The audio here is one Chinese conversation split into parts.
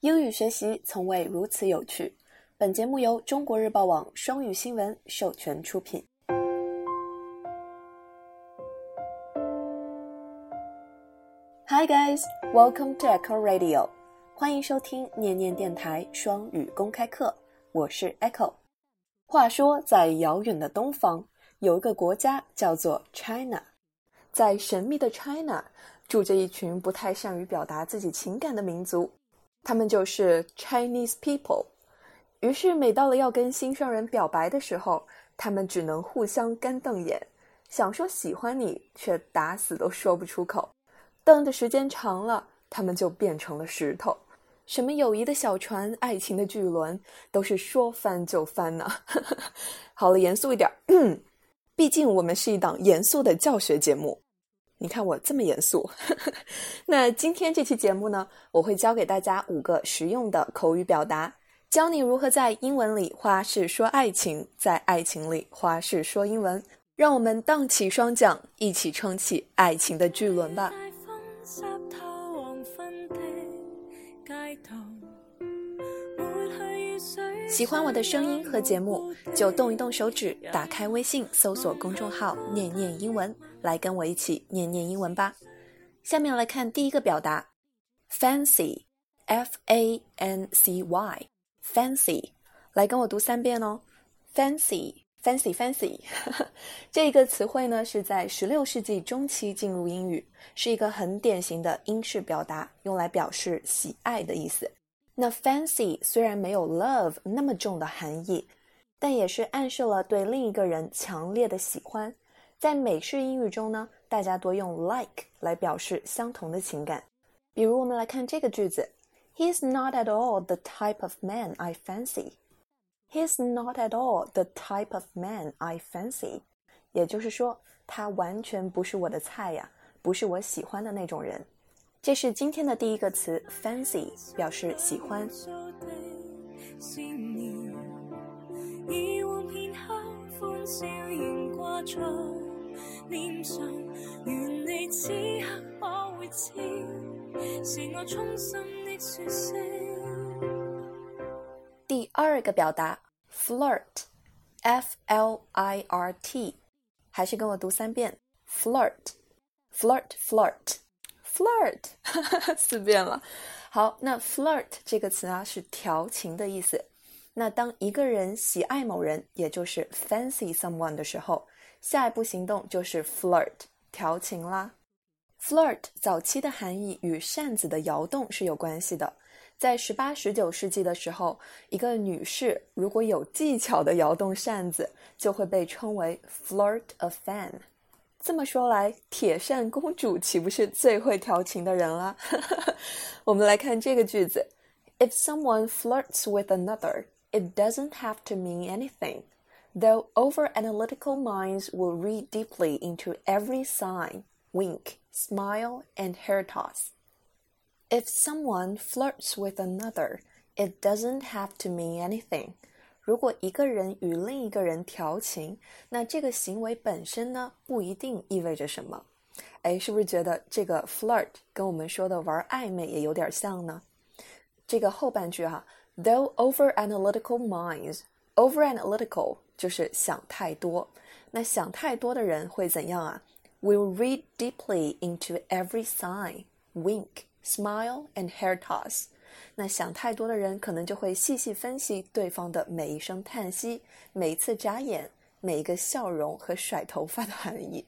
英语学习从未如此有趣。本节目由中国日报网双语新闻授权出品。Hi guys, welcome to Echo Radio，欢迎收听念念电台双语公开课，我是 Echo。话说，在遥远的东方，有一个国家叫做 China，在神秘的 China 住着一群不太善于表达自己情感的民族，他们就是 Chinese people。于是，每到了要跟心上人表白的时候，他们只能互相干瞪眼，想说喜欢你，却打死都说不出口。瞪的时间长了，他们就变成了石头。什么友谊的小船、爱情的巨轮，都是说翻就翻呢。好了，严肃一点，毕竟我们是一档严肃的教学节目。你看我这么严肃。那今天这期节目呢，我会教给大家五个实用的口语表达，教你如何在英文里花式说爱情，在爱情里花式说英文。让我们荡起双桨，一起撑起爱情的巨轮吧。喜欢我的声音和节目，就动一动手指，打开微信，搜索公众号“念念英文”，来跟我一起念念英文吧。下面来看第一个表达，fancy，f a n c y，fancy，来跟我读三遍哦，fancy，fancy，fancy。这一个词汇呢是在十六世纪中期进入英语，是一个很典型的英式表达，用来表示喜爱的意思。那 fancy 虽然没有 love 那么重的含义，但也是暗示了对另一个人强烈的喜欢。在美式英语中呢，大家多用 like 来表示相同的情感。比如，我们来看这个句子：He's not at all the type of man I fancy. He's not at all the type of man I fancy. 也就是说，他完全不是我的菜呀，不是我喜欢的那种人。这是今天的第一个词，fancy，表示喜欢。念想，愿你此刻可会知，是我衷心的说声第二个表达，flirt，f l i r t，还是跟我读三遍，flirt，flirt，flirt。flirt，四遍了。好，那 flirt 这个词啊是调情的意思。那当一个人喜爱某人，也就是 fancy someone 的时候，下一步行动就是 flirt 调情啦。flirt 早期的含义与扇子的摇动是有关系的。在十八、十九世纪的时候，一个女士如果有技巧的摇动扇子，就会被称为 flirt a fan。这么说来，铁扇公主岂不是最会调情的人了？我们来看这个句子：If someone flirts with another, it doesn't have to mean anything, though over-analytical minds will read deeply into every sign, wink, smile, and hair toss. If someone flirts with another, it doesn't have to mean anything. 如果一个人与另一个人调情，那这个行为本身呢，不一定意味着什么。哎，是不是觉得这个 flirt 跟我们说的玩暧昧也有点像呢？这个后半句哈，though over analytical minds，over Over analytical 就是想太多。那想太多的人会怎样啊？Will read deeply into every sign, wink, smile, and hair toss. 那想太多的人，可能就会细细分析对方的每一声叹息、每一次眨眼、每一个笑容和甩头发的含义，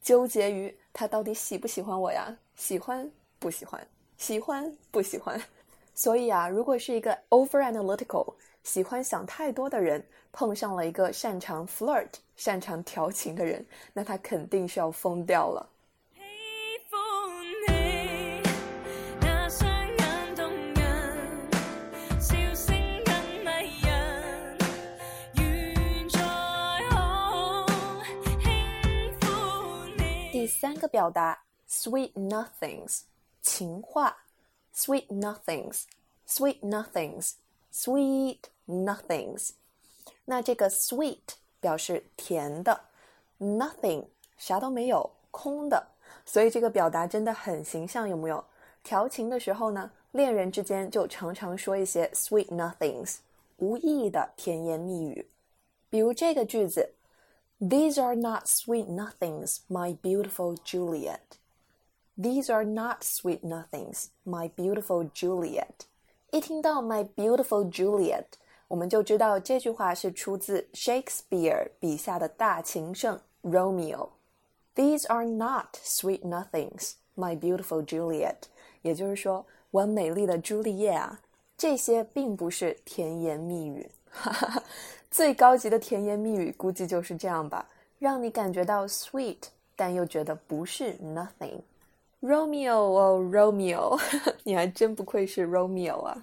纠结于他到底喜不喜欢我呀？喜欢不喜欢？喜欢不喜欢？所以啊，如果是一个 over analytical、喜欢想太多的人，碰上了一个擅长 flirt、擅长 调情的人，那他肯定是要疯掉了。第三个表达：sweet nothings，情话；sweet nothings，sweet nothings nothings，sweet nothings。那这个 sweet 表示甜的，nothing 啥都没有，空的。所以这个表达真的很形象，有没有？调情的时候呢， 恋人之间就常常说一些 sweet nothings，无意义的甜言蜜语。比如这个句子：These are not sweet nothings, my beautiful Juliet. These are not sweet nothings, my beautiful Juliet. 一听到 my beautiful Juliet，我们就知道这句话是出自 Shakespeare 笔下的大情圣 Romeo。These are not sweet nothings, my beautiful Juliet。也就是说，我美丽的朱丽叶啊，这些并不是甜言蜜语。哈哈哈最高级的甜言蜜语估计就是这样吧，让你感觉到 sweet，但又觉得不是 nothing。Romeo 哦，Romeo，你还真不愧是 Romeo 啊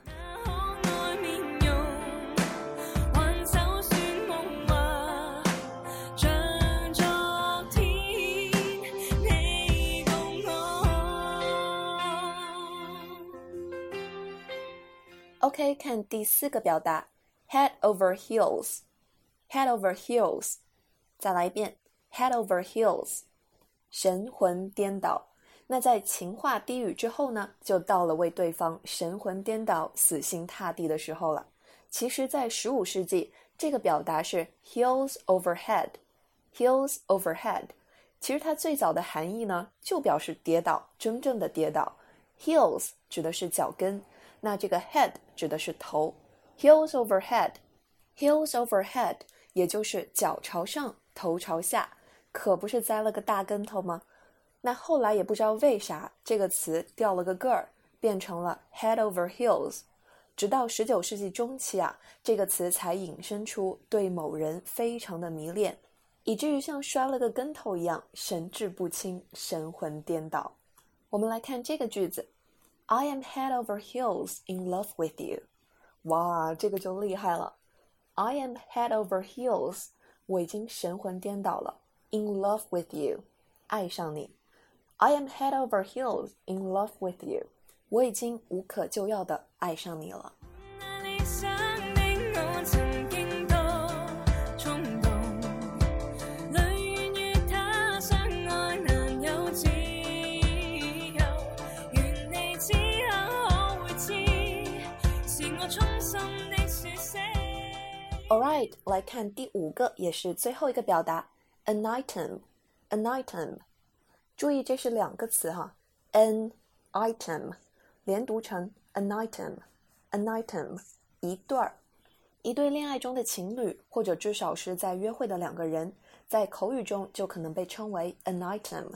！OK，看第四个表达，head over heels，head over heels，再来一遍，head over heels，神魂颠倒。那在情话低语之后呢，就到了为对方神魂颠倒、死心塌地的时候了。其实，在十五世纪，这个表达是 heels over head，heels over head。其实它最早的含义呢，就表示跌倒，真正的跌倒。heels 指的是脚跟。那这个 head 指的是头，heels over head，heels over head，也就是脚朝上，头朝下，可不是栽了个大跟头吗？那后来也不知道为啥这个词掉了个个儿，变成了 head over heels，直到十九世纪中期啊，这个词才引申出对某人非常的迷恋，以至于像摔了个跟头一样神志不清、神魂颠倒。我们来看这个句子。I am head over heels in love with you，哇，这个就厉害了。I am head over heels，我已经神魂颠倒了。In love with you，爱上你。I am head over heels in love with you，我已经无可救药的爱上你了。Alright，来看第五个，也是最后一个表达，an item，an item。注意，这是两个词哈，an item，连读成 an item，an item，一对儿，一对恋爱中的情侣，或者至少是在约会的两个人，在口语中就可能被称为 an item。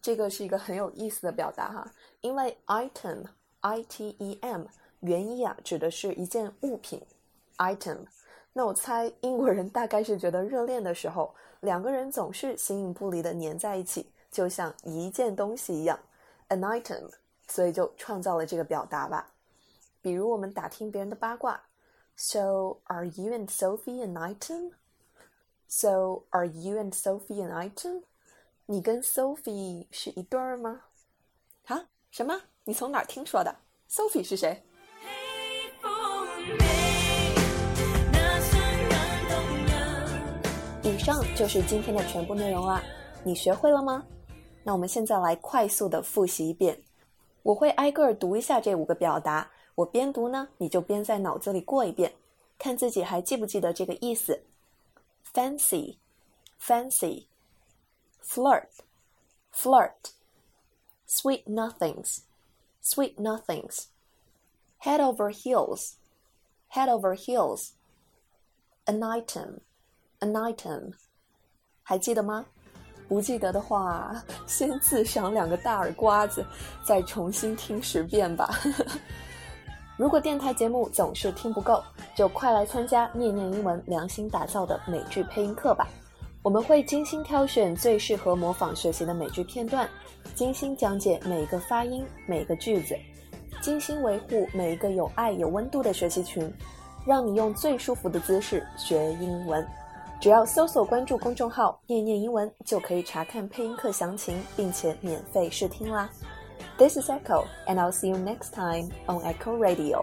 这个是一个很有意思的表达哈，因为 item，i t e m，原意啊指的是一件物品，item。那我猜英国人大概是觉得热恋的时候，两个人总是形影不离的粘在一起，就像一件东西一样，an item，所以就创造了这个表达吧。比如我们打听别人的八卦，So are you and Sophie an item？So are you and Sophie an item？你跟 Sophie 是一对儿吗？啊？什么？你从哪儿听说的？Sophie 是谁？以上就是今天的全部内容啦，你学会了吗？那我们现在来快速的复习一遍，我会挨个儿读一下这五个表达，我边读呢，你就边在脑子里过一遍，看自己还记不记得这个意思。Fancy，fancy，flirt，flirt，sweet nothings，sweet nothings，head over heels，head over heels，an item。An item，还记得吗？不记得的话，先自赏两个大耳刮子，再重新听十遍吧。如果电台节目总是听不够，就快来参加念念英文良心打造的美剧配音课吧。我们会精心挑选最适合模仿学习的美剧片段，精心讲解每一个发音、每个句子，精心维护每一个有爱有温度的学习群，让你用最舒服的姿势学英文。只要搜索关注公众号“念念英文”，就可以查看配音课详情，并且免费试听啦。This is Echo, and I'll see you next time on Echo Radio.